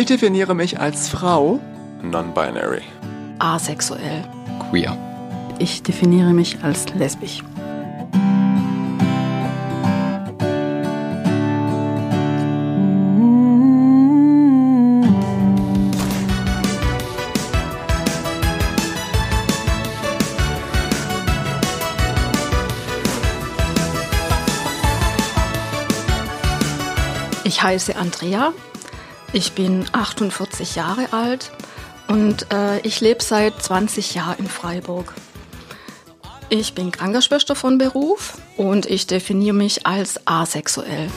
Ich definiere mich als Frau. Non-binary. Asexuell. Queer. Ich definiere mich als lesbisch. Ich heiße Andrea, ich bin 48 Jahre alt und äh, ich lebe seit 20 Jahren in Freiburg. Ich bin Krankenschwester von Beruf und ich definiere mich als asexuell.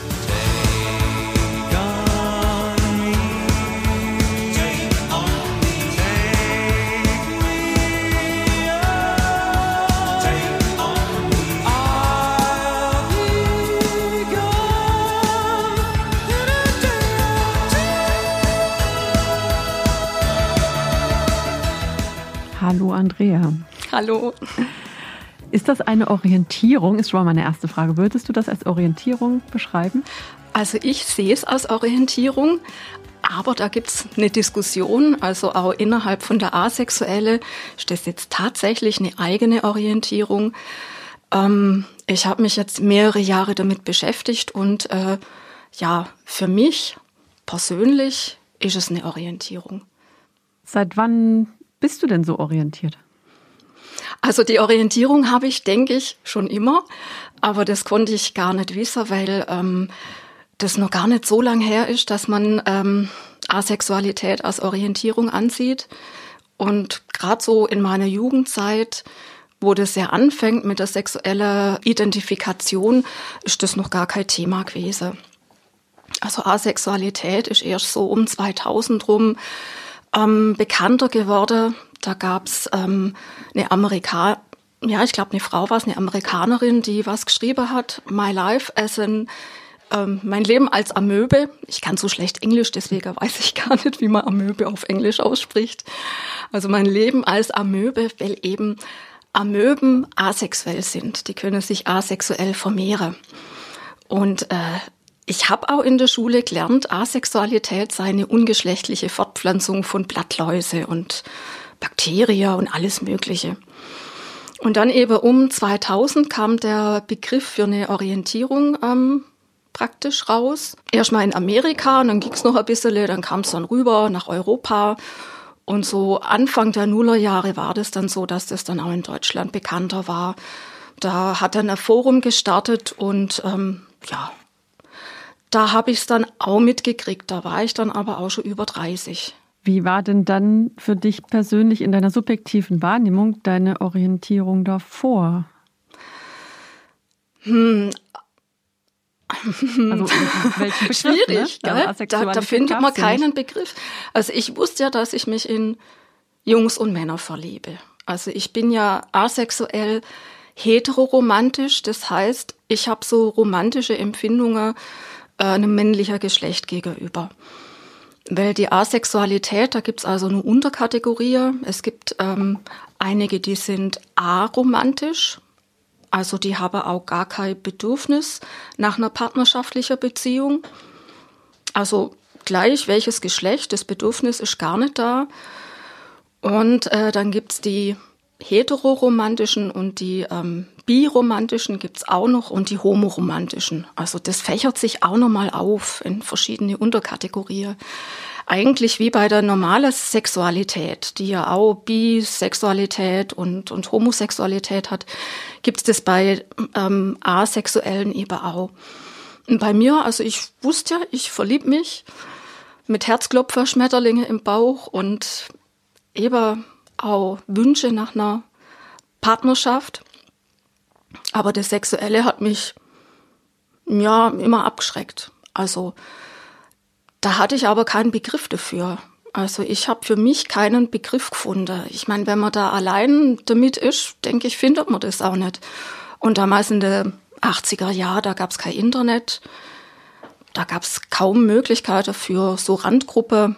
Andrea. Hallo. Ist das eine Orientierung? Ist schon mal meine erste Frage. Würdest du das als Orientierung beschreiben? Also ich sehe es als Orientierung, aber da gibt es eine Diskussion, also auch innerhalb von der Asexuelle ist das jetzt tatsächlich eine eigene Orientierung. Ähm, ich habe mich jetzt mehrere Jahre damit beschäftigt und äh, ja, für mich persönlich ist es eine Orientierung. Seit wann bist du denn so orientiert? Also die Orientierung habe ich, denke ich, schon immer, aber das konnte ich gar nicht wissen, weil ähm, das noch gar nicht so lang her ist, dass man ähm, Asexualität als Orientierung ansieht. Und gerade so in meiner Jugendzeit, wo das ja anfängt mit der sexuellen Identifikation, ist das noch gar kein Thema gewesen. Also Asexualität ist erst so um 2000 rum ähm, bekannter geworden. Da gab's ähm, eine Amerika ja, ich glaube, eine Frau war es, eine Amerikanerin, die was geschrieben hat, My Life as an ähm, mein Leben als Amöbe. Ich kann so schlecht Englisch, deswegen weiß ich gar nicht, wie man Amöbe auf Englisch ausspricht. Also mein Leben als Amöbe, weil eben Amöben asexuell sind. Die können sich asexuell vermehren. Und äh, ich habe auch in der Schule gelernt, Asexualität sei eine ungeschlechtliche Fortpflanzung von Blattläuse und Bakterien und alles Mögliche. Und dann eben um 2000 kam der Begriff für eine Orientierung ähm, praktisch raus. Erstmal in Amerika, und dann ging's noch ein bisschen, dann kam es dann rüber nach Europa. Und so Anfang der Nullerjahre war das dann so, dass das dann auch in Deutschland bekannter war. Da hat dann ein Forum gestartet und ähm, ja, da habe ich es dann auch mitgekriegt. Da war ich dann aber auch schon über 30. Wie war denn dann für dich persönlich in deiner subjektiven Wahrnehmung deine Orientierung davor? Hm. Also, Begriff, Schwierig, ne? gell? Also Da, da findet man ja nicht. keinen Begriff. Also ich wusste ja, dass ich mich in Jungs und Männer verliebe. Also ich bin ja asexuell heteroromantisch. Das heißt, ich habe so romantische Empfindungen einem männlichen Geschlecht gegenüber. Weil die Asexualität, da gibt's also eine Unterkategorie. Es gibt ähm, einige, die sind aromantisch, also die haben auch gar kein Bedürfnis nach einer partnerschaftlichen Beziehung. Also gleich welches Geschlecht, das Bedürfnis ist gar nicht da. Und äh, dann gibt's die heteroromantischen und die ähm, biromantischen gibt's auch noch und die homoromantischen. Also das fächert sich auch nochmal auf in verschiedene Unterkategorien. Eigentlich wie bei der normalen Sexualität, die ja auch Bisexualität und, und Homosexualität hat, gibt's das bei ähm, Asexuellen eben auch. Und bei mir, also ich wusste ja, ich verlieb mich mit Herzklopfer, Schmetterlinge im Bauch und eben auch Wünsche nach einer Partnerschaft. Aber das Sexuelle hat mich ja immer abgeschreckt. Also da hatte ich aber keinen Begriff dafür. Also ich habe für mich keinen Begriff gefunden. Ich meine, wenn man da allein damit ist, denke ich, findet man das auch nicht. Und damals in den 80er Jahren, da gab es kein Internet, da gab es kaum Möglichkeiten für so Randgruppe,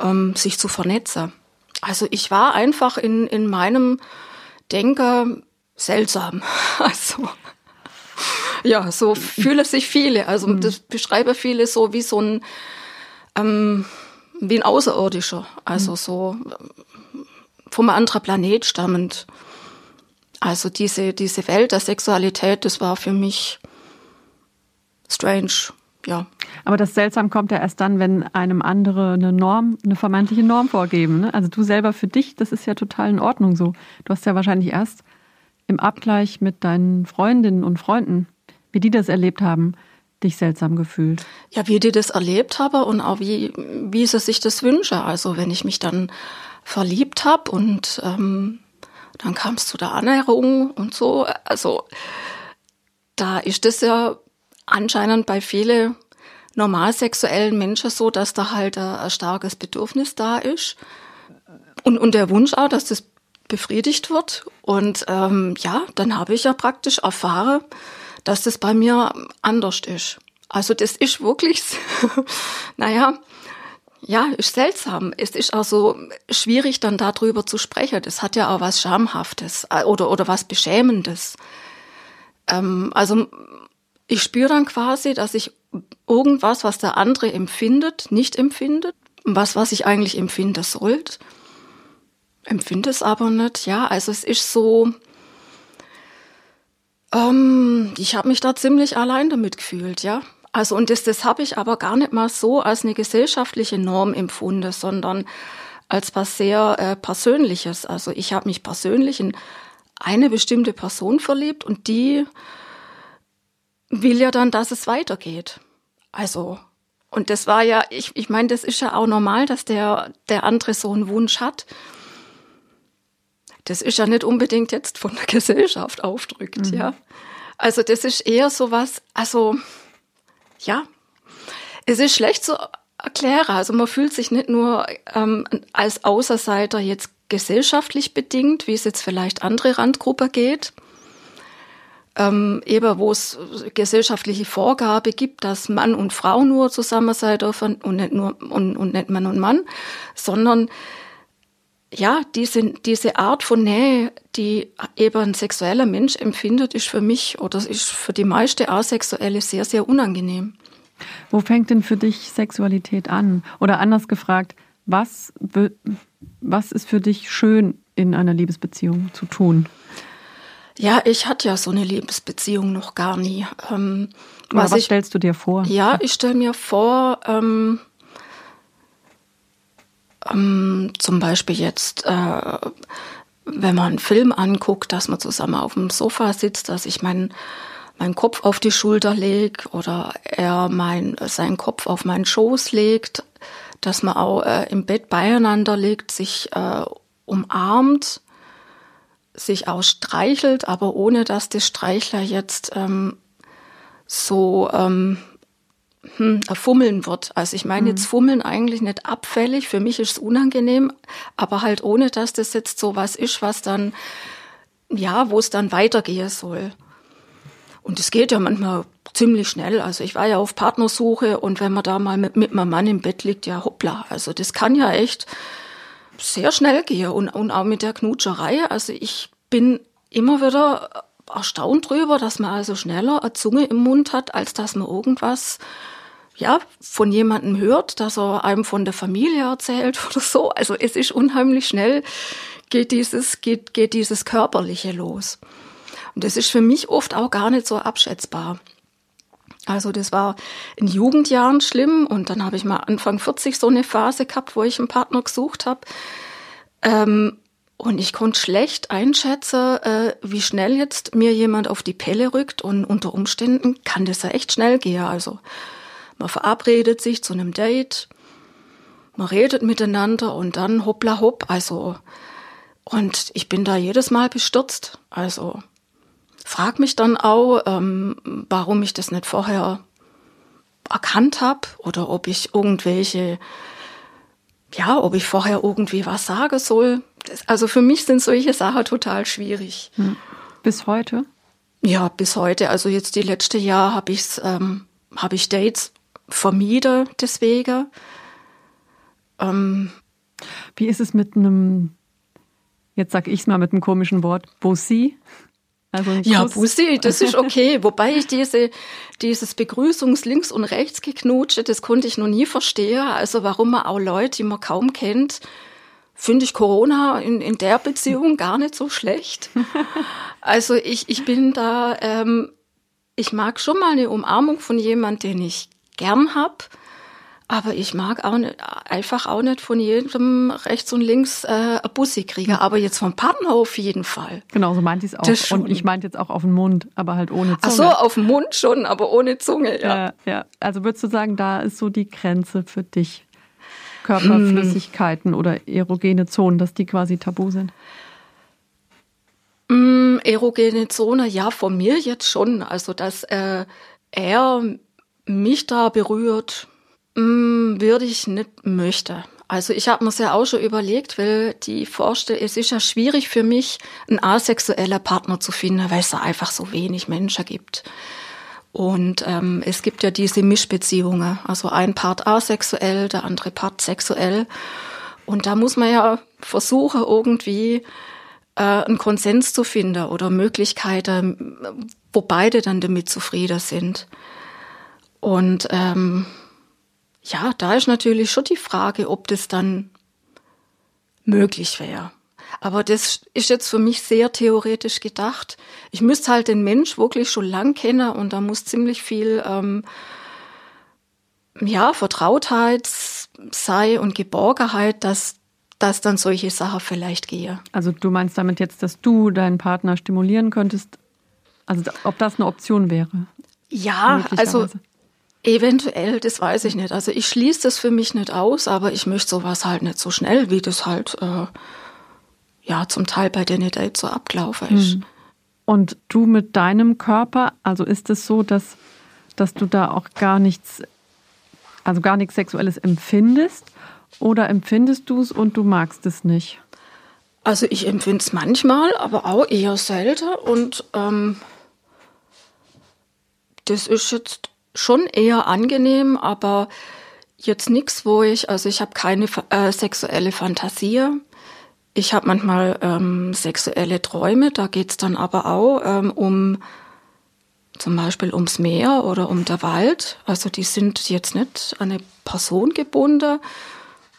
ähm, sich zu vernetzen. Also ich war einfach in, in meinem Denken seltsam. Also ja, so fühlen sich viele. Also das beschreibe viele so wie so ein ähm, wie ein Außerirdischer, also mhm. so vom anderen Planet stammend. Also diese, diese Welt der Sexualität, das war für mich strange, ja. Aber das seltsam kommt ja erst dann, wenn einem andere eine Norm, eine vermeintliche Norm vorgeben. Ne? Also du selber für dich, das ist ja total in Ordnung so. Du hast ja wahrscheinlich erst im Abgleich mit deinen Freundinnen und Freunden, wie die das erlebt haben, dich seltsam gefühlt. Ja, wie die das erlebt habe und auch wie, wie sie sich das wünsche. Also wenn ich mich dann verliebt habe und ähm, dann kam es zu der Annäherung und so. Also da ist es ja anscheinend bei vielen normalsexuellen Menschen so, dass da halt ein, ein starkes Bedürfnis da ist. Und, und der Wunsch auch, dass das befriedigt wird. Und ähm, ja, dann habe ich ja praktisch erfahren, dass das bei mir anders ist. Also das ist wirklich, naja, ja, ist seltsam. Es ist auch so schwierig, dann darüber zu sprechen. Das hat ja auch was Schamhaftes äh, oder, oder was Beschämendes. Ähm, also ich spüre dann quasi, dass ich irgendwas, was der andere empfindet, nicht empfindet. Was, was ich eigentlich empfinden sollte. Empfinde es aber nicht. Ja, also es ist so, ähm, ich habe mich da ziemlich allein damit gefühlt, ja. Also und das, das habe ich aber gar nicht mal so als eine gesellschaftliche Norm empfunden, sondern als was sehr äh, Persönliches. Also ich habe mich persönlich in eine bestimmte Person verliebt und die will ja dann, dass es weitergeht. Also und das war ja, ich, ich meine, das ist ja auch normal, dass der der andere so einen Wunsch hat. Das ist ja nicht unbedingt jetzt von der Gesellschaft aufdrückt, mhm. ja. Also das ist eher so was, also ja, es ist schlecht zu erklären. Also man fühlt sich nicht nur ähm, als Außerseiter jetzt gesellschaftlich bedingt, wie es jetzt vielleicht andere Randgruppen geht, ähm, eben wo es gesellschaftliche Vorgabe gibt, dass Mann und Frau nur zusammen sein dürfen und nicht nur und, und nicht Mann und Mann, sondern ja, diese, diese Art von Nähe, die eben ein sexueller Mensch empfindet, ist für mich oder ist für die meiste Asexuelle sehr, sehr unangenehm. Wo fängt denn für dich Sexualität an? Oder anders gefragt, was, was ist für dich schön in einer Liebesbeziehung zu tun? Ja, ich hatte ja so eine Liebesbeziehung noch gar nie. Ähm, was, was ich, stellst du dir vor? Ja, ich stelle mir vor, ähm, ähm, zum Beispiel jetzt, äh, wenn man einen Film anguckt, dass man zusammen auf dem Sofa sitzt, dass ich meinen meinen Kopf auf die Schulter legt oder er mein, seinen Kopf auf meinen Schoß legt, dass man auch äh, im Bett beieinander liegt, sich äh, umarmt, sich auch streichelt, aber ohne dass der Streichler jetzt ähm, so ähm, hm, Fummeln wird. Also ich meine jetzt mhm. Fummeln eigentlich nicht abfällig, für mich ist es unangenehm, aber halt ohne, dass das jetzt so was ist, was dann, ja, wo es dann weitergehen soll. Und es geht ja manchmal ziemlich schnell. Also ich war ja auf Partnersuche und wenn man da mal mit, mit meinem Mann im Bett liegt, ja hoppla. Also das kann ja echt sehr schnell gehen und, und auch mit der Knutscherei. Also ich bin immer wieder erstaunt drüber, dass man also schneller eine Zunge im Mund hat, als dass man irgendwas ja, von jemandem hört, dass er einem von der Familie erzählt oder so. Also es ist unheimlich schnell, geht dieses, geht, geht dieses Körperliche los. Und das ist für mich oft auch gar nicht so abschätzbar. Also das war in Jugendjahren schlimm und dann habe ich mal Anfang 40 so eine Phase gehabt, wo ich einen Partner gesucht habe. Ähm, und ich konnte schlecht einschätzen, äh, wie schnell jetzt mir jemand auf die Pelle rückt und unter Umständen kann das ja echt schnell gehen. Also man verabredet sich zu einem Date, man redet miteinander und dann hoppla hopp. Also und ich bin da jedes Mal bestürzt. Also frag mich dann auch, ähm, warum ich das nicht vorher erkannt habe oder ob ich irgendwelche ja, ob ich vorher irgendwie was sagen soll. Das, also für mich sind solche Sachen total schwierig. Hm. Bis heute? Ja, bis heute. Also jetzt die letzte Jahr habe ich ähm, habe ich Dates vermieden deswegen. Ähm, Wie ist es mit einem, jetzt sag ich es mal mit einem komischen Wort, Bossi? Also ja, Bussi, das ist okay. Wobei ich diese, dieses Begrüßungs links und rechts geknutsche, das konnte ich noch nie verstehen. Also warum man auch Leute, die man kaum kennt, finde ich Corona in, in der Beziehung gar nicht so schlecht. Also ich, ich bin da, ähm, ich mag schon mal eine Umarmung von jemand, den ich gern hab. Aber ich mag auch nicht, einfach auch nicht von jedem rechts und links äh, ein Bussi kriegen. Aber jetzt vom Partner auf jeden Fall. Genau, so meinte ich es auch. Und ich meinte jetzt auch auf den Mund, aber halt ohne Zunge. Ach so, auf den Mund schon, aber ohne Zunge, ja. Ja, ja. Also würdest du sagen, da ist so die Grenze für dich? Körperflüssigkeiten hm. oder erogene Zonen, dass die quasi tabu sind? Mm, erogene Zone, ja, von mir jetzt schon. Also, dass äh, er mich da berührt, Mm, würde ich nicht möchte. Also ich habe mir ja auch schon überlegt, weil die Vorstellung, es ist ja schwierig für mich, einen asexueller Partner zu finden, weil es da einfach so wenig Menschen gibt. Und ähm, es gibt ja diese Mischbeziehungen, also ein Part asexuell, der andere Part sexuell. Und da muss man ja versuchen, irgendwie äh, einen Konsens zu finden oder Möglichkeiten, wo beide dann damit zufrieden sind. Und ähm, ja, da ist natürlich schon die Frage, ob das dann möglich wäre. Aber das ist jetzt für mich sehr theoretisch gedacht. Ich müsste halt den Mensch wirklich schon lang kennen und da muss ziemlich viel ähm, ja, Vertrautheit sei und Geborgenheit, dass, dass dann solche Sachen vielleicht gehe. Also du meinst damit jetzt, dass du deinen Partner stimulieren könntest? Also ob das eine Option wäre? Ja, also Eventuell, das weiß ich nicht. Also ich schließe das für mich nicht aus, aber ich möchte sowas halt nicht so schnell, wie das halt äh, ja zum Teil bei den Dates so abgelaufen ist. Hm. Und du mit deinem Körper, also ist es so, dass, dass du da auch gar nichts, also gar nichts Sexuelles empfindest? Oder empfindest du es und du magst es nicht? Also ich empfinde es manchmal, aber auch eher selten. Und ähm, das ist jetzt schon eher angenehm, aber jetzt nichts, wo ich, also ich habe keine äh, sexuelle Fantasie. Ich habe manchmal ähm, sexuelle Träume, da geht's dann aber auch ähm, um zum Beispiel ums Meer oder um der Wald. Also die sind jetzt nicht an eine Person gebunden.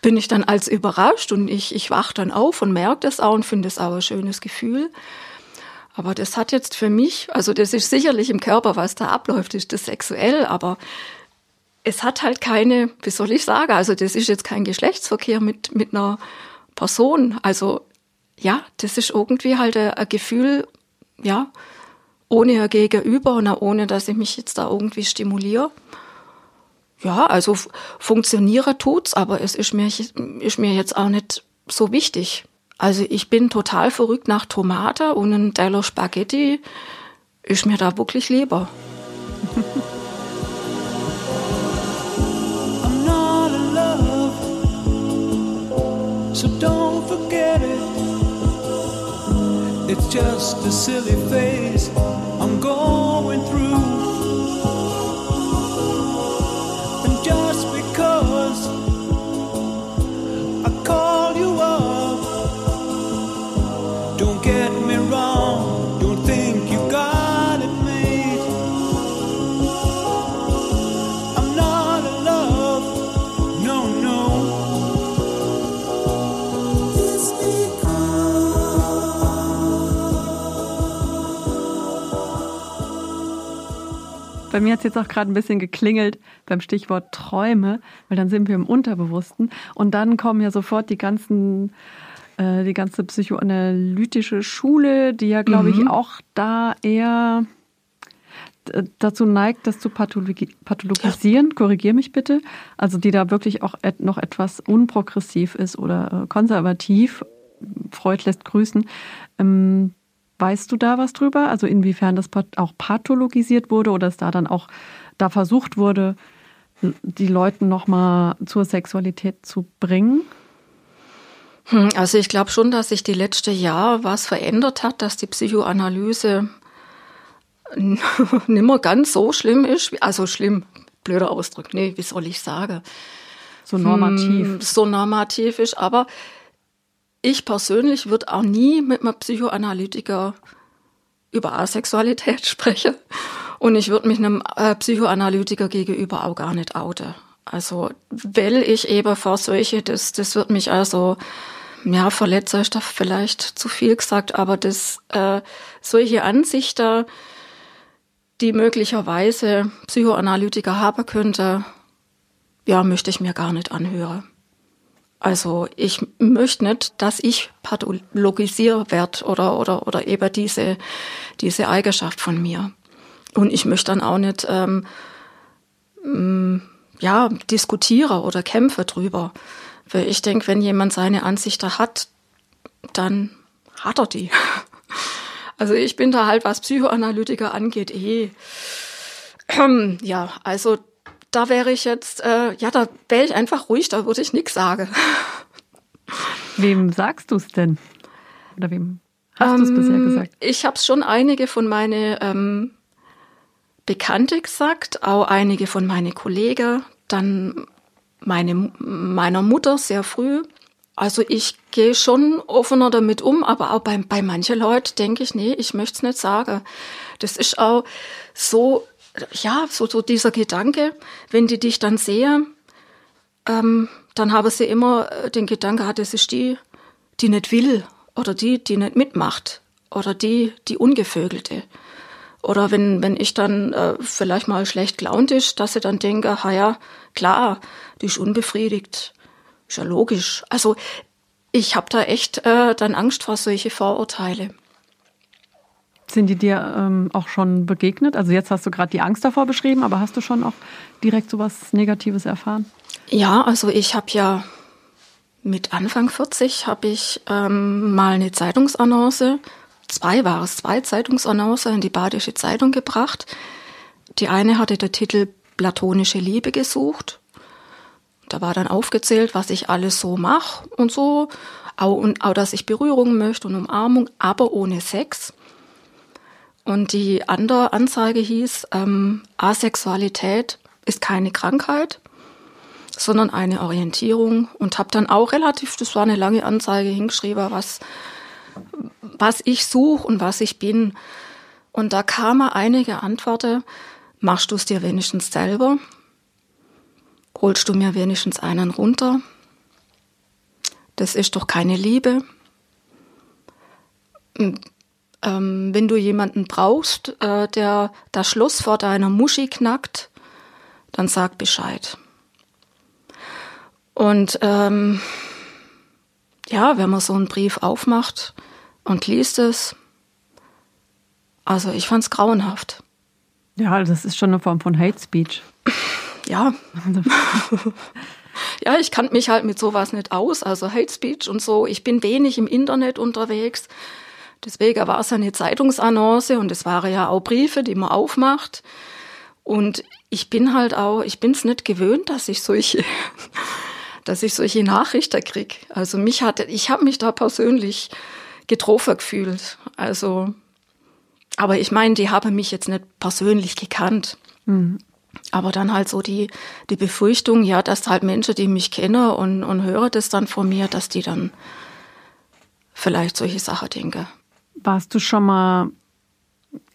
Bin ich dann als überrascht und ich, ich wach dann auf und merke das auch und finde es auch ein schönes Gefühl. Aber das hat jetzt für mich, also das ist sicherlich im Körper, was da abläuft, ist das sexuell, aber es hat halt keine, wie soll ich sagen, also das ist jetzt kein Geschlechtsverkehr mit, mit einer Person. Also ja, das ist irgendwie halt ein, Gefühl, ja, ohne ein Gegenüber und ohne, dass ich mich jetzt da irgendwie stimuliere. Ja, also funktionieren tut's, aber es ist mir, ist mir jetzt auch nicht so wichtig. Also ich bin total verrückt nach Tomate und ein Teller Spaghetti ist mir da wirklich lieber. so don't forget it. It's just a silly phase I'm going through. Bei mir hat es jetzt auch gerade ein bisschen geklingelt beim Stichwort Träume, weil dann sind wir im Unterbewussten und dann kommen ja sofort die ganzen äh, die ganze psychoanalytische Schule, die ja, glaube mhm. ich, auch da eher dazu neigt, das zu pathologi pathologisieren. Korrigier mich bitte. Also die da wirklich auch et noch etwas unprogressiv ist oder äh, konservativ. Freud lässt grüßen. Ähm, Weißt du da was drüber? Also inwiefern das auch pathologisiert wurde oder es da dann auch da versucht wurde, die Leute nochmal zur Sexualität zu bringen? Hm, also ich glaube schon, dass sich die letzte Jahr was verändert hat, dass die Psychoanalyse nicht mehr ganz so schlimm ist. Also schlimm, blöder Ausdruck. Nee, wie soll ich sagen? So normativ. Hm, so normativ ist, aber ich persönlich würde auch nie mit einem Psychoanalytiker über Asexualität spreche. Und ich würde mich einem äh, Psychoanalytiker gegenüber auch gar nicht outen. Also, weil ich eben vor solche, das, das wird mich also, ja, verletzer ist da vielleicht zu viel gesagt, aber das, äh, solche Ansichten, die möglicherweise Psychoanalytiker haben könnte, ja, möchte ich mir gar nicht anhören. Also ich möchte nicht, dass ich pathologisiert werde oder, oder, oder eben diese, diese Eigenschaft von mir. Und ich möchte dann auch nicht ähm, mm, ja, diskutiere oder kämpfe drüber. Weil ich denke, wenn jemand seine Ansichten hat, dann hat er die. Also ich bin da halt, was Psychoanalytiker angeht, eh. Ja, also da wäre ich jetzt, äh, ja, da wäre ich einfach ruhig, da würde ich nichts sagen. Wem sagst du es denn? Oder wem hast du es bisher Ähm, gesagt? Ich habe schon einige von meine ähm, Bekannte gesagt, auch einige von meinen Kollegen, dann meine, meiner Mutter sehr früh. Also ich gehe schon offener damit um, aber auch bei, bei manchen Leuten denke ich, nee, ich möchte es nicht sagen. Das ist auch so, ja, so, so dieser Gedanke, wenn die dich dann sehen, ähm, dann haben sie immer äh, den Gedanke, ah, das ist die, die nicht will oder die, die nicht mitmacht oder die, die Ungevögelte. Oder wenn, wenn ich dann äh, vielleicht mal schlecht gelaunt ist, dass sie dann denken, ha ja, klar, die ist unbefriedigt. Ist ja logisch. Also ich habe da echt äh, dann Angst vor solche Vorurteile. Sind die dir ähm, auch schon begegnet? Also jetzt hast du gerade die Angst davor beschrieben, aber hast du schon auch direkt sowas Negatives erfahren? Ja, also ich habe ja mit Anfang 40 habe ich ähm, mal eine Zeitungsannonce, zwei war es, zwei Zeitungsannonce in die Badische Zeitung gebracht. Die eine hatte der Titel Platonische Liebe gesucht. Da war dann aufgezählt, was ich alles so mache und so. Auch, auch, dass ich Berührung möchte und Umarmung, aber ohne Sex. Und die andere Anzeige hieß, ähm, Asexualität ist keine Krankheit, sondern eine Orientierung. Und habe dann auch relativ, das war eine lange Anzeige, hingeschrieben, was, was ich suche und was ich bin. Und da kamen einige Antworten, machst du es dir wenigstens selber? Holst du mir wenigstens einen runter? Das ist doch keine Liebe. Ähm, wenn du jemanden brauchst, äh, der das Schloss vor deiner Muschi knackt, dann sag Bescheid. Und ähm, ja, wenn man so einen Brief aufmacht und liest es, also ich fand's grauenhaft. Ja, das ist schon eine Form von Hate Speech. Ja. ja, ich kannte mich halt mit sowas nicht aus, also Hate Speech und so. Ich bin wenig im Internet unterwegs. Deswegen war es eine Zeitungsannonce und es waren ja auch Briefe, die man aufmacht. Und ich bin halt auch, ich bin es nicht gewöhnt, dass ich solche, dass ich solche Nachrichten krieg. Also mich hatte, ich habe mich da persönlich getroffen gefühlt. Also, aber ich meine, die haben mich jetzt nicht persönlich gekannt. Mhm. Aber dann halt so die, die Befürchtung, ja, dass halt Menschen, die mich kennen und, und hören das dann von mir, dass die dann vielleicht solche Sachen denken. Warst du schon mal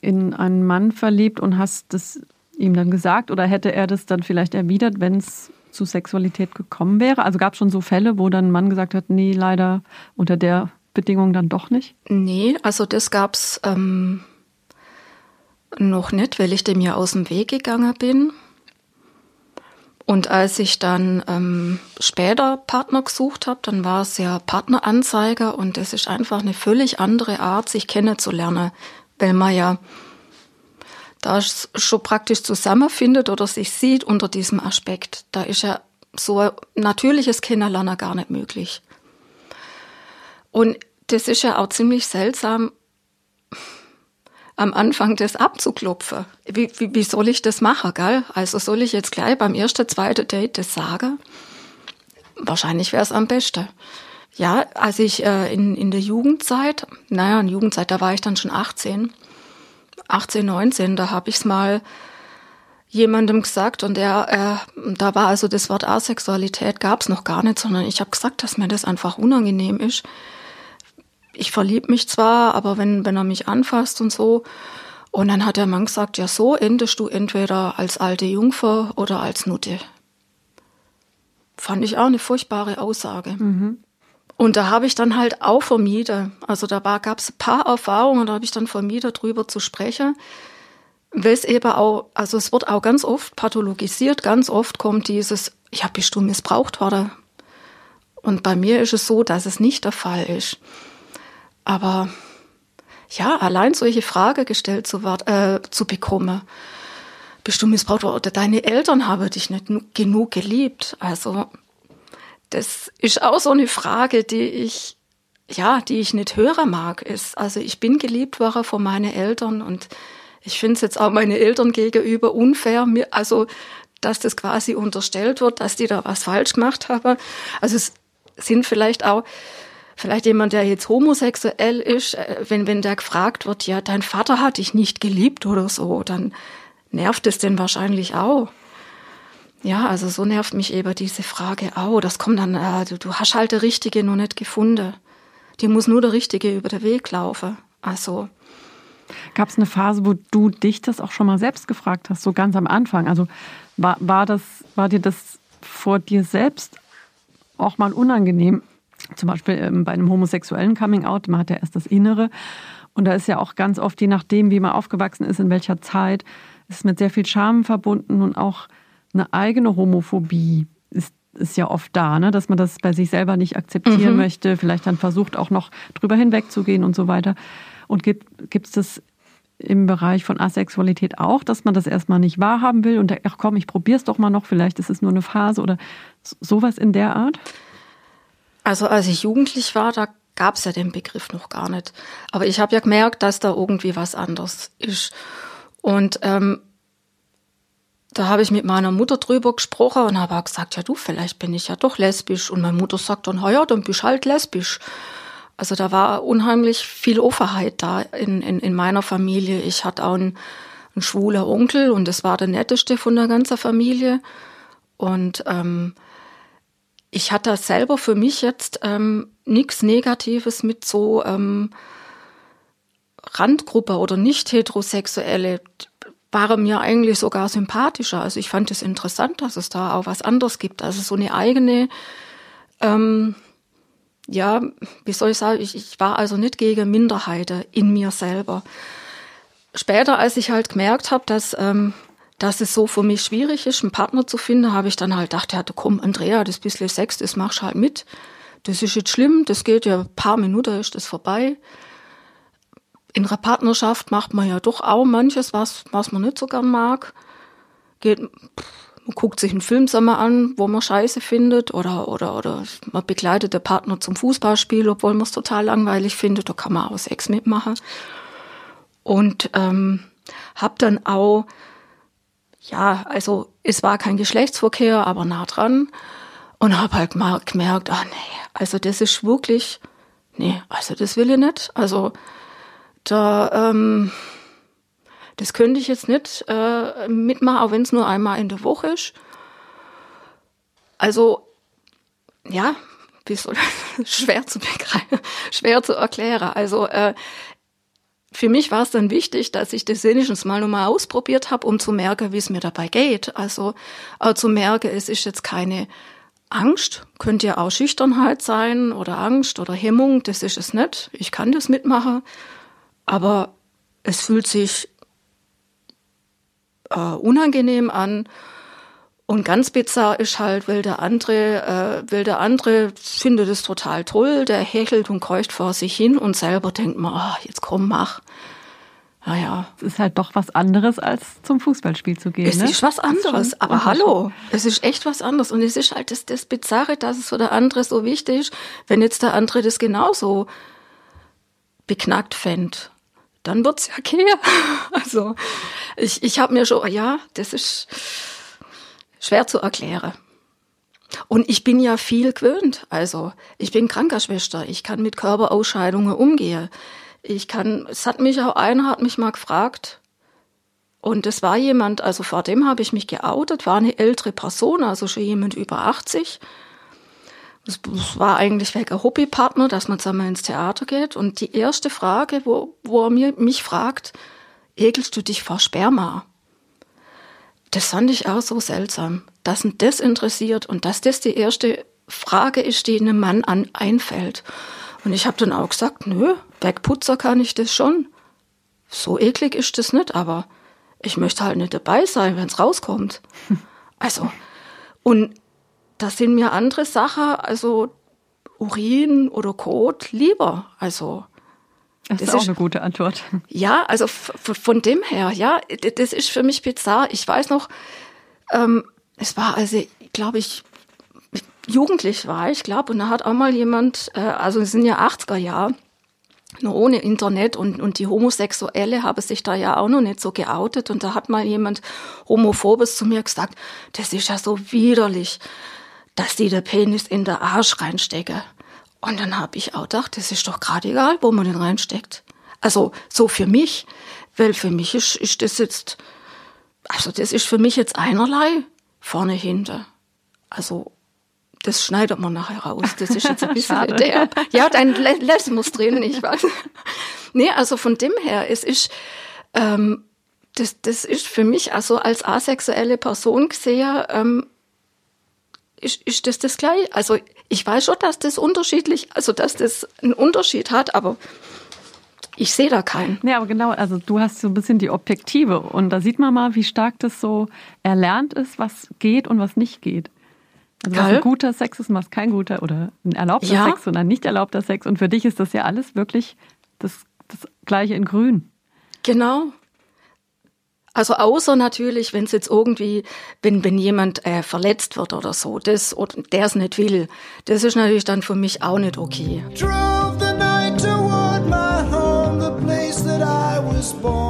in einen Mann verliebt und hast das ihm dann gesagt oder hätte er das dann vielleicht erwidert, wenn es zu Sexualität gekommen wäre? Also gab es schon so Fälle, wo dann ein Mann gesagt hat, nee, leider unter der Bedingung dann doch nicht? Nee, also das gab's ähm, noch nicht, weil ich dem ja aus dem Weg gegangen bin. Und als ich dann ähm, später Partner gesucht habe, dann war es ja Partneranzeiger und das ist einfach eine völlig andere Art, sich kennenzulernen, weil man ja da schon praktisch zusammenfindet oder sich sieht unter diesem Aspekt. Da ist ja so ein natürliches Kennenlernen gar nicht möglich. Und das ist ja auch ziemlich seltsam, am Anfang das abzuklopfen. Wie, wie, wie soll ich das machen, gell? Also soll ich jetzt gleich beim ersten, zweiten Date das sagen? Wahrscheinlich wäre es am besten. Ja, als ich äh, in, in der Jugendzeit, naja, in Jugendzeit, da war ich dann schon 18, 18, 19, da habe ich es mal jemandem gesagt und der, äh, da war also das Wort Asexualität gab es noch gar nicht, sondern ich habe gesagt, dass mir das einfach unangenehm ist. Ich verlieb mich zwar, aber wenn, wenn er mich anfasst und so. Und dann hat der Mann gesagt, ja, so endest du entweder als alte Jungfer oder als Nutte. Fand ich auch eine furchtbare Aussage. Mhm. Und da habe ich dann halt auch vermieden. Also da gab es ein paar Erfahrungen, da habe ich dann vermieden, drüber zu sprechen. Weil es eben auch, also es wird auch ganz oft pathologisiert, ganz oft kommt dieses, ja, bist du missbraucht worden? Und bei mir ist es so, dass es nicht der Fall ist. Aber ja, allein solche Frage gestellt zu, äh, zu bekommen, bist du missbraucht worden deine Eltern haben dich nicht genug geliebt. Also das ist auch so eine Frage, die ich ja, die ich nicht hören mag, ist, also ich bin geliebt worden von meinen Eltern und ich finde es jetzt auch meine Eltern gegenüber unfair, also dass das quasi unterstellt wird, dass die da was falsch gemacht haben. Also es sind vielleicht auch vielleicht jemand, der jetzt homosexuell ist, äh, wenn wenn der gefragt wird, ja, dein Vater hat dich nicht geliebt oder so, dann nervt es denn wahrscheinlich auch. Ja, also so nervt mich eben diese Frage auch. Das kommt dann, äh, du, du hast halt der Richtige noch nicht gefunden. Die muss nur der Richtige über den Weg laufen. Also. Gab es eine Phase, wo du dich das auch schon mal selbst gefragt hast, so ganz am Anfang? Also war, war, das, war dir das vor dir selbst auch mal unangenehm? Zum Beispiel ähm, bei einem homosexuellen Coming-out, man hat ja erst das Innere. Und da ist ja auch ganz oft, je nachdem, wie man aufgewachsen ist, in welcher Zeit, ist mit sehr viel Scham verbunden und auch eine eigene Homophobie ist, ist ja oft da, ne? dass man das bei sich selber nicht akzeptieren mhm. möchte, vielleicht dann versucht auch noch drüber hinwegzugehen und so weiter. Und gibt es das im Bereich von Asexualität auch, dass man das erstmal nicht wahrhaben will und ach komm, ich probiere es doch mal noch, vielleicht ist es nur eine Phase oder sowas in der Art? Also als ich jugendlich war, da gab es ja den Begriff noch gar nicht. Aber ich habe ja gemerkt, dass da irgendwie was anders ist. Und ähm, da habe ich mit meiner Mutter drüber gesprochen und habe gesagt, ja du, vielleicht bin ich ja doch lesbisch. Und meine Mutter sagt dann, ja, dann bist halt lesbisch. Also da war unheimlich viel Offenheit da in, in, in meiner Familie. Ich hatte auch einen, einen schwuler Onkel und das war der netteste von der ganzen Familie. Und ähm, ich hatte selber für mich jetzt ähm, nichts Negatives mit so ähm, Randgruppe oder nicht heterosexuelle waren mir eigentlich sogar sympathischer. Also ich fand es interessant, dass es da auch was anderes gibt. Also so eine eigene, ähm, ja, wie soll ich sagen, ich, ich war also nicht gegen Minderheiten in mir selber. Später, als ich halt gemerkt habe, dass, ähm, dass es so für mich schwierig ist, einen Partner zu finden, habe ich dann halt gedacht, ja, komm, Andrea, das bisschen Sex, das machst halt mit. Das ist jetzt schlimm, das geht ja ein paar Minuten, ist das vorbei in einer Partnerschaft macht man ja doch auch manches, was, was man nicht so gern mag. Geht, man guckt sich einen Film mal an, wo man Scheiße findet, oder, oder, oder man begleitet den Partner zum Fußballspiel, obwohl man es total langweilig findet, da kann man auch Sex mitmachen. Und ähm, hab dann auch, ja, also es war kein Geschlechtsverkehr, aber nah dran. Und hab halt mal gemerkt, ah nee, also das ist wirklich, nee, also das will ich nicht. Also da, ähm, das könnte ich jetzt nicht äh, mitmachen, auch wenn es nur einmal in der Woche ist. Also, ja, wie soll schwer zu begreifen, schwer zu erklären. Also, äh, für mich war es dann wichtig, dass ich das wenigstens mal nochmal ausprobiert habe, um zu merken, wie es mir dabei geht. Also äh, zu merken, es ist jetzt keine Angst, könnte ja auch Schüchternheit sein oder Angst oder Hemmung, das ist es nicht. Ich kann das mitmachen aber es fühlt sich äh, unangenehm an. Und ganz bizarr ist halt, will der andere, äh, will der andere findet es total toll, der hechelt und keucht vor sich hin und selber denkt man, oh, jetzt komm, mach. Naja. Es ist halt doch was anderes, als zum Fußballspiel zu gehen. Es ne? ist was anderes, aber hallo, es ist echt was anderes. Und es ist halt das, das Bizarre, dass es für der andere so wichtig ist, wenn jetzt der andere das genauso beknackt fände dann wird's ja okay. Also ich, ich habe mir schon, ja, das ist schwer zu erklären. Und ich bin ja viel gewöhnt. Also ich bin Krankenschwester, ich kann mit Körperausscheidungen umgehen. Ich kann, es hat mich auch einer hat mich mal gefragt, und es war jemand, also vor dem habe ich mich geoutet, war eine ältere Person, also schon jemand über 80, Es war eigentlich weg ein Hobbypartner, dass man zusammen ins Theater geht. Und die erste Frage, wo, wo er mich fragt, ekelst du dich vor Sperma? Das fand ich auch so seltsam, dass ihn das interessiert und dass das die erste Frage ist, die einem Mann an, einfällt. Und ich habe dann auch gesagt, nö, Wegputzer kann ich das schon. So eklig ist das nicht, aber ich möchte halt nicht dabei sein, wenn es rauskommt. Also, und das sind mir andere Sachen, also Urin oder Kot lieber. Also, das, das ist auch eine gute Antwort. Ja, also von dem her, ja, das ist für mich bizarr. Ich weiß noch, ähm, es war also, glaube ich, jugendlich war ich, glaube, und da hat auch mal jemand, äh, also es sind ja 80er Jahre, nur ohne Internet und, und die Homosexuelle haben sich da ja auch noch nicht so geoutet und da hat mal jemand Homophobes zu mir gesagt, das ist ja so widerlich, dass die der Penis in der Arsch reinstecke. Und dann habe ich auch gedacht, das ist doch gerade egal, wo man den reinsteckt. Also so für mich, weil für mich ist, ist das jetzt, also das ist für mich jetzt einerlei, vorne, hinter. Also das schneidet man nachher raus. Das ist jetzt ein bisschen der. Ja, dein Les muss drin, ich weiß. nee, also von dem her, es ist, ähm, das, das ist für mich also als asexuelle Person gesehen, ähm, ist, ist das das gleiche. Also ich weiß schon, dass das unterschiedlich, also dass das einen Unterschied hat, aber ich sehe da keinen. Nee, aber genau, also du hast so ein bisschen die Objektive und da sieht man mal, wie stark das so erlernt ist, was geht und was nicht geht. Also was ein guter Sex ist und was kein guter oder ein erlaubter ja. Sex und ein nicht erlaubter Sex. Und für dich ist das ja alles wirklich das, das gleiche in grün. Genau. Also außer natürlich, wenn es jetzt irgendwie, wenn, wenn jemand äh, verletzt wird oder so, das oder der es nicht will, das ist natürlich dann für mich auch nicht okay. Drove the night toward my home, the place that I was born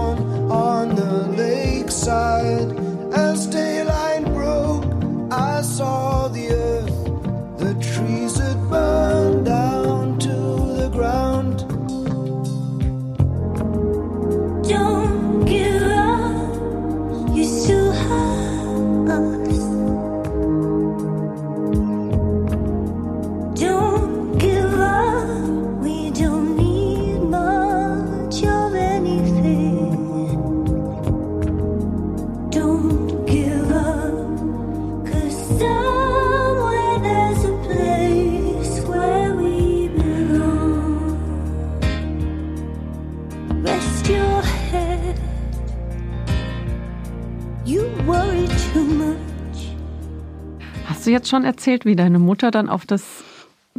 jetzt schon erzählt, wie deine Mutter dann auf das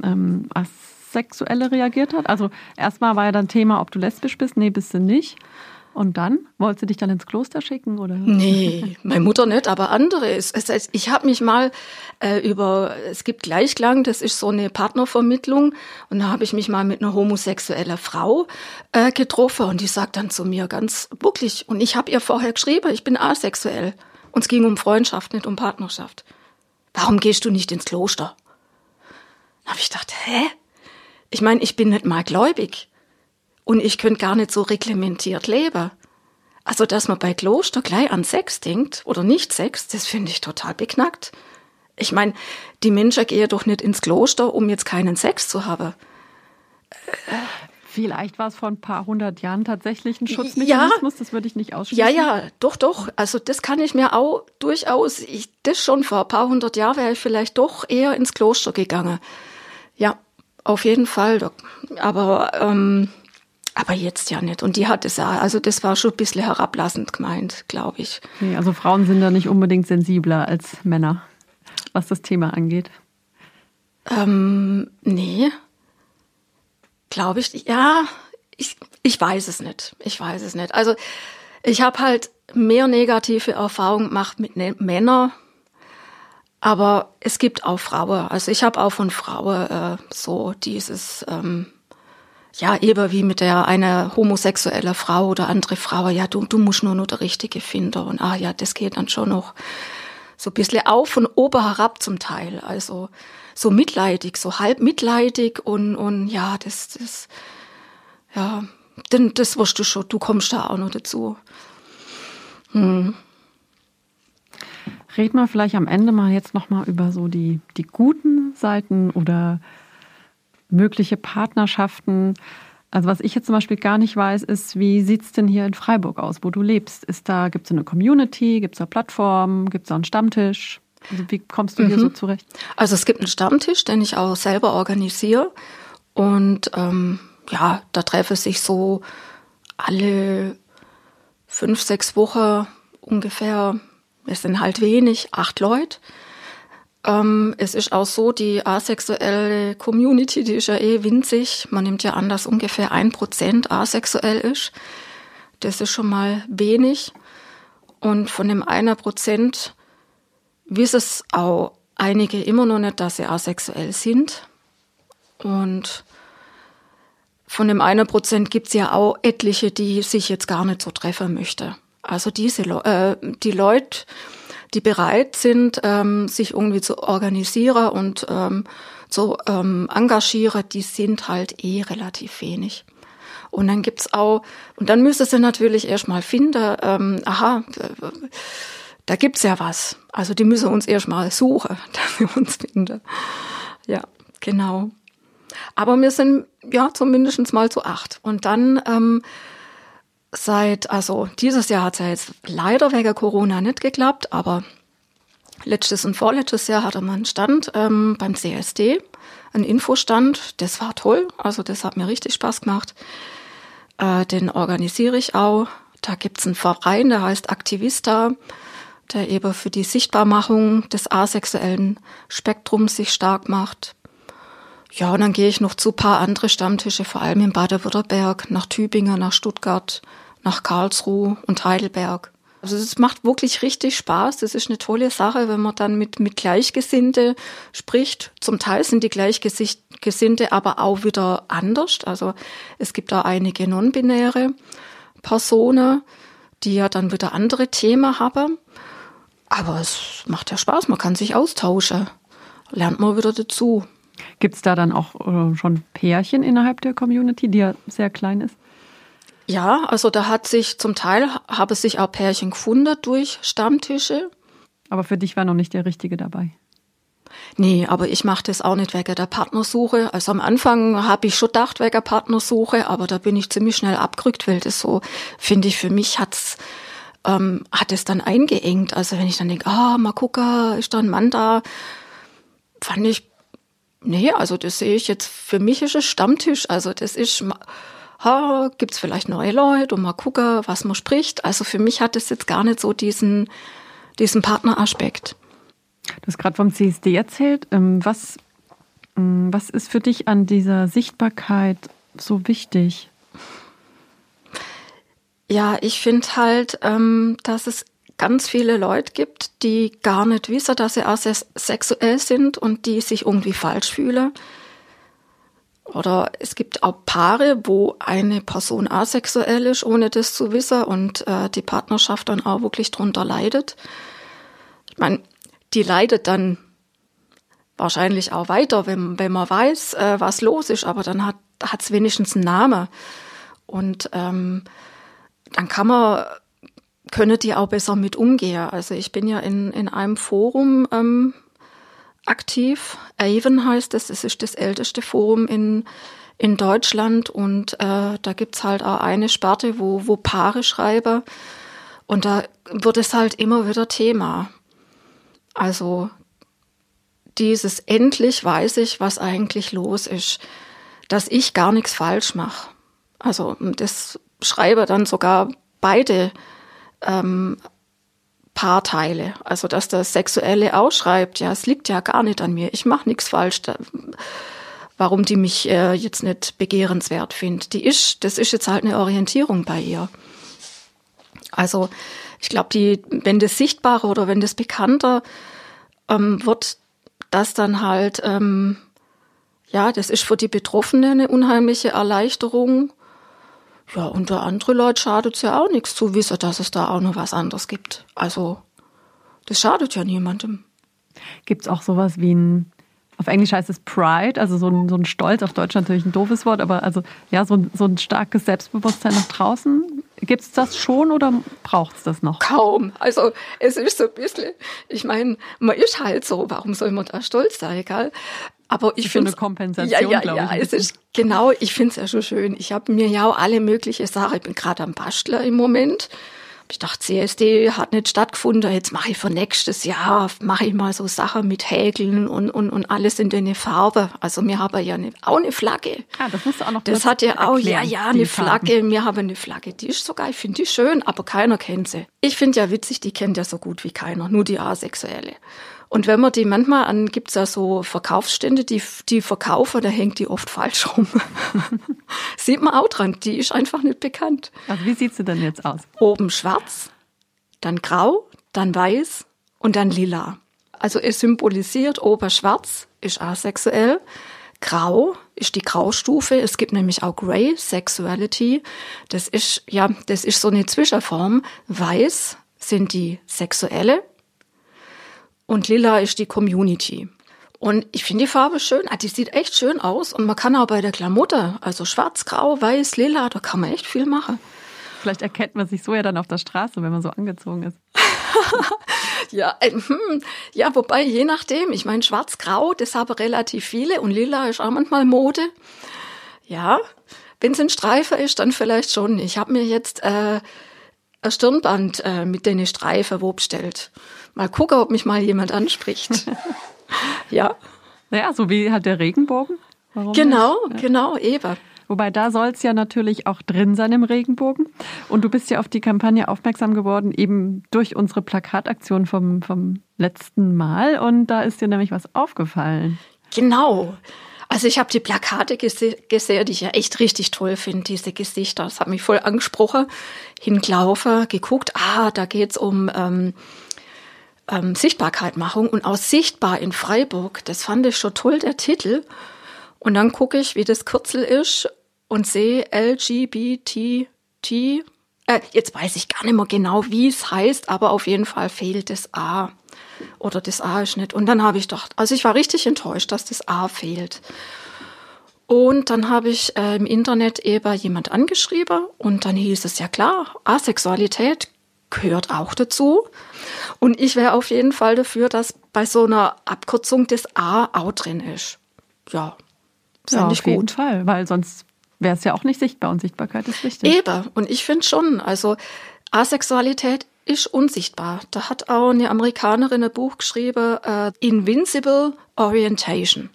ähm, Asexuelle reagiert hat? Also erstmal war ja dann Thema, ob du lesbisch bist. Nee, bist du nicht. Und dann? Wolltest du dich dann ins Kloster schicken? Oder? Nee, meine Mutter nicht, aber andere. Es, ich habe mich mal äh, über, es gibt Gleichklang, das ist so eine Partnervermittlung. Und da habe ich mich mal mit einer homosexuellen Frau äh, getroffen und die sagt dann zu mir ganz wirklich, und ich habe ihr vorher geschrieben, ich bin asexuell. Und es ging um Freundschaft, nicht um Partnerschaft. Warum gehst du nicht ins Kloster? Da habe ich gedacht, hä? Ich meine, ich bin nicht mal gläubig. Und ich könnte gar nicht so reglementiert leben. Also, dass man bei Kloster gleich an Sex denkt oder nicht Sex, das finde ich total beknackt. Ich meine, die Menschen gehen doch nicht ins Kloster, um jetzt keinen Sex zu haben. Vielleicht war es vor ein paar hundert Jahren tatsächlich ein Schutzmechanismus, das würde ich nicht ausschließen. Ja, ja, doch, doch. Also das kann ich mir auch durchaus, ich, das schon vor ein paar hundert Jahren wäre ich vielleicht doch eher ins Kloster gegangen. Ja, auf jeden Fall. Aber, ähm, aber jetzt ja nicht. Und die hat es ja, also das war schon ein bisschen herablassend gemeint, glaube ich. Nee, also Frauen sind da nicht unbedingt sensibler als Männer, was das Thema angeht. Ähm, nee. Glaube ich, ja, ich, ich weiß es nicht. Ich weiß es nicht. Also ich habe halt mehr negative Erfahrungen gemacht mit ne Männern, aber es gibt auch Frauen. Also ich habe auch von Frauen äh, so dieses, ähm, ja, eben wie mit der eine homosexuelle Frau oder andere Frau, ja, du, du musst nur noch der Richtige finden. Und ah ja, das geht dann schon noch so ein bisschen auf von oben herab zum Teil. Also so mitleidig, so halb mitleidig und, und ja, das, das, ja, denn das wirst du schon, du kommst da auch noch dazu. Hm. Reden wir vielleicht am Ende mal jetzt nochmal über so die, die guten Seiten oder mögliche Partnerschaften. Also was ich jetzt zum Beispiel gar nicht weiß, ist, wie sieht es denn hier in Freiburg aus, wo du lebst? Ist da, gibt es eine Community, gibt es da Plattformen, gibt es da einen Stammtisch? Also wie kommst du hier mhm. so zurecht? Also es gibt einen Stammtisch, den ich auch selber organisiere. Und ähm, ja, da treffen sich so alle fünf, sechs Wochen ungefähr, es sind halt wenig, acht Leute. Ähm, es ist auch so, die asexuelle Community, die ist ja eh winzig. Man nimmt ja an, dass ungefähr ein Prozent asexuell ist. Das ist schon mal wenig. Und von dem einer Prozent wissen es auch einige immer noch nicht, dass sie asexuell sind. Und von dem einen Prozent gibt es ja auch etliche, die sich jetzt gar nicht so treffen möchte. Also diese Le äh, die Leute, die bereit sind, ähm, sich irgendwie zu organisieren und ähm, zu ähm, engagieren, die sind halt eh relativ wenig. Und dann gibt's auch, und dann müsste sie natürlich erstmal finden, ähm, aha, da gibt's ja was. Also die müssen uns erstmal suchen, dass sie uns finden. Ja, genau. Aber wir sind ja zumindest mal zu acht. Und dann ähm, seit, also dieses Jahr hat es ja jetzt leider wegen Corona nicht geklappt, aber letztes und vorletztes Jahr hatte man einen Stand ähm, beim CSD, einen Infostand. Das war toll, also das hat mir richtig Spaß gemacht. Äh, den organisiere ich auch. Da gibt's einen Verein, der heißt Aktivista, der eben für die Sichtbarmachung des asexuellen Spektrums sich stark macht. Ja, und dann gehe ich noch zu paar andere Stammtische, vor allem in Baden-Württemberg, nach Tübingen, nach Stuttgart, nach Karlsruhe und Heidelberg. Also es macht wirklich richtig Spaß. Das ist eine tolle Sache, wenn man dann mit, mit Gleichgesinnte spricht. Zum Teil sind die Gleichgesinnte aber auch wieder anders. Also es gibt da einige non-binäre Personen, die ja dann wieder andere Themen haben. Aber es macht ja Spaß, man kann sich austauschen. Lernt man wieder dazu. Gibt es da dann auch äh, schon Pärchen innerhalb der Community, die ja sehr klein ist? Ja, also da hat sich zum Teil, habe sich auch Pärchen gefunden durch Stammtische. Aber für dich war noch nicht der Richtige dabei. Nee, aber ich mache das auch nicht wegen der Partnersuche. Also am Anfang habe ich schon gedacht wegen Partnersuche, aber da bin ich ziemlich schnell abgerückt, weil das so, finde ich, für mich hat's ähm, hat es dann eingeengt. Also wenn ich dann denke, ah, mal gucken, ist da ein Mann da, fand ich Nee, also das sehe ich jetzt, für mich ist es Stammtisch. Also das ist, ha, gibt's vielleicht neue Leute und mal gucken, was man spricht. Also für mich hat es jetzt gar nicht so diesen, diesen Partneraspekt. Du hast gerade vom CSD erzählt. Ähm, was, ähm, was ist für dich an dieser Sichtbarkeit so wichtig? Ja, ich finde halt, ähm, dass es ganz viele Leute gibt, die gar nicht wissen, dass sie asexuell sind und die sich irgendwie falsch fühlen. Oder es gibt auch Paare, wo eine Person asexuell ist, ohne das zu wissen und äh, die Partnerschaft dann auch wirklich drunter leidet. Ich meine, die leidet dann wahrscheinlich auch weiter, wenn, wenn man weiß, äh, was los ist, aber dann hat es wenigstens einen Namen. Und ähm, dann kann man können die auch besser mit umgehen. Also ich bin ja in, in einem Forum ähm, aktiv. Avon heißt es, es ist das älteste Forum in, in Deutschland und äh, da gibt's halt auch eine Sparte, wo, wo Paare schreiben und da wird es halt immer wieder Thema. Also dieses endlich weiß ich, was eigentlich los ist, dass ich gar nichts falsch mache. Also das schreibe dann sogar beide ähm, Paarteile. Also dass das Sexuelle ausschreibt, ja, es liegt ja gar nicht an mir. Ich mache nichts falsch. Da, warum die mich äh, jetzt nicht begehrenswert findet. Die ist, das ist jetzt halt eine Orientierung bei ihr. Also ich glaube, die, wenn das sichtbarer oder wenn das bekannter ähm, wird, das dann halt, ähm, ja, das ist für die Betroffene eine unheimliche Erleichterung ja, und der andere Leute schadet es ja auch nichts zu wissen, dass es da auch noch was anderes gibt. Also, das schadet ja niemandem. Gibt es auch sowas wie ein, auf Englisch heißt es Pride, also so ein, so ein Stolz, auf Deutsch natürlich ein doofes Wort, aber also ja, so ein, so ein starkes Selbstbewusstsein nach draußen? Gibt es das schon oder braucht es das noch? Kaum. Also es ist so ein bisschen, ich meine, man ist halt so, warum soll man da stolz sein, egal? Aber ich finde eine Kompensation, ja, ja, glaube ja, ich. es ist genau, ich finde es ja schon schön. Ich habe mir ja auch alle möglichen Sachen, ich bin gerade am Bastler im Moment. Ich dachte, CSD hat nicht stattgefunden, jetzt mache ich für nächstes Jahr, mache ich mal so Sachen mit Häkeln und, und, und alles in eine Farbe. Also wir haben ja eine, auch eine Flagge. Ah, das musst du auch noch Das hat ja auch, erklären, ja, ja, eine Farben. Flagge. Wir haben eine Flagge, die ist sogar, ich finde die schön, aber keiner kennt sie. Ich finde ja witzig, die kennt ja so gut wie keiner, nur die Asexuelle. Und wenn man die manchmal an, gibt's ja so Verkaufsstände, die, die verkaufen, da hängt die oft falsch rum. Sieht man auch dran, die ist einfach nicht bekannt. Also wie sieht sie denn jetzt aus? Oben schwarz, dann grau, dann weiß und dann lila. Also es symbolisiert ober schwarz ist asexuell, grau ist die Graustufe. Es gibt nämlich auch Grey Sexuality. Das ist ja, das ist so eine Zwischenform. Weiß sind die Sexuelle und lila ist die Community. Und ich finde die Farbe schön. Ah, die sieht echt schön aus. Und man kann auch bei der Klamotte, also schwarz, grau, weiß, lila, da kann man echt viel machen. Vielleicht erkennt man sich so ja dann auf der Straße, wenn man so angezogen ist. Ja, äh, hm, ja, wobei je nachdem. Ich meine, schwarz-grau, das haben relativ viele und lila ist auch manchmal Mode. Ja, wenn es ein Streifen ist, dann vielleicht schon. Ich habe mir jetzt äh, ein Stirnband äh, mit den Streifen wo bestellt. Mal gucken, ob mich mal jemand anspricht. ja, Naja, so wie halt der Regenbogen. Warum genau, nicht? genau, eben. Wobei da soll es ja natürlich auch drin sein im Regenbogen. Und du bist ja auf die Kampagne aufmerksam geworden, eben durch unsere Plakataktion vom, vom letzten Mal. Und da ist dir nämlich was aufgefallen. Genau. Also ich habe die Plakate gese gesehen, die ich ja echt richtig toll finde, diese Gesichter. Das hat mich voll angesprochen. Hingelaufen, geguckt, ah, da geht's um ähm, ähm, Sichtbarkeitmachung und auch sichtbar in Freiburg. Das fand ich schon toll, der Titel. Und dann gucke ich, wie das Kürzel ist und sehe LGBT, äh, jetzt weiß ich gar nicht mehr genau, wie es heißt, aber auf jeden Fall fehlt das A. Oder das A ist nicht. Und dann habe ich gedacht, also ich war richtig enttäuscht, dass das A fehlt. Und dann habe ich äh, im Internet eben jemand angeschrieben und dann hieß es ja klar, Asexualität gehört auch dazu. Und ich wäre auf jeden Fall dafür, dass bei so einer Abkürzung das A auch drin ist. Ja, Ja, finde ich auf jeden gut. Fall, weil sonst wäre es ja auch nicht sichtbar und Sichtbarkeit ist wichtig. Eben. Und ich finde schon, also Asexualität ist unsichtbar. Da hat auch eine Amerikanerin ein Buch geschrieben, äh, Invincible Orientation.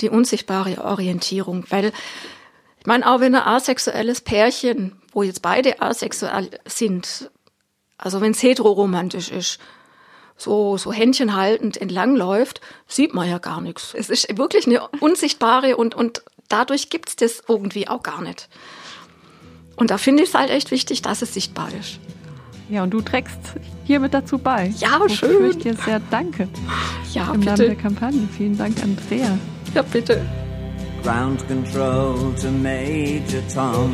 Die unsichtbare Orientierung. Weil, ich meine, auch wenn ein asexuelles Pärchen, wo jetzt beide asexuell sind, also wenn es heteroromantisch ist, so, so Händchen haltend entlangläuft, sieht man ja gar nichts. Es ist wirklich eine unsichtbare und, und dadurch gibt's das irgendwie auch gar nicht. Und da finde ich es halt echt wichtig, dass es sichtbar ist. Ja, und du trägst hiermit dazu bei. Ja, schön. ich dir sehr danke. Ja, Im Namen bitte. der Kampagne. Vielen Dank, Andrea. Ja, bitte. Ground control to Major Tom.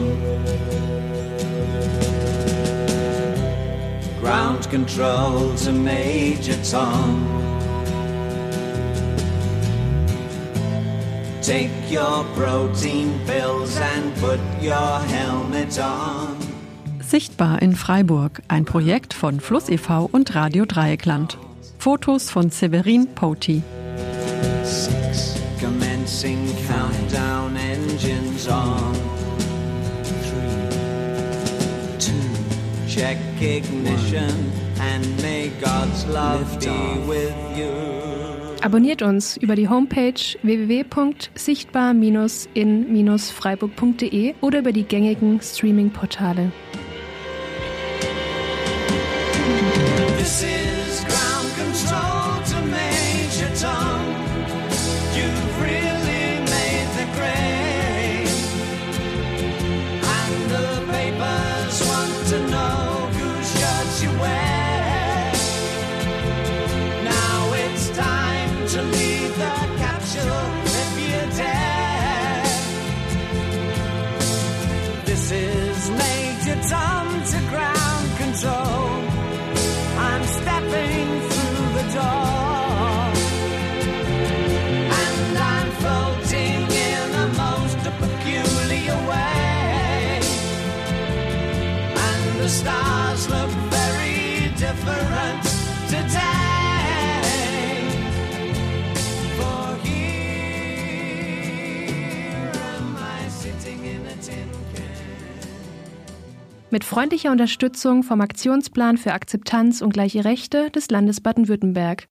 Ground control to Major Tom. Take your protein pills and put your helmet on. Sichtbar in Freiburg, ein Projekt von Fluss e.V. und Radio Dreieckland. Fotos von Severin Poti. Six. Commencing countdown engines on. Check ignition and may God's love be with you. Abonniert uns über die Homepage www.sichtbar-in-freiburg.de oder über die gängigen Streaming-Portale. Mit freundlicher Unterstützung vom Aktionsplan für Akzeptanz und gleiche Rechte des Landes Baden-Württemberg.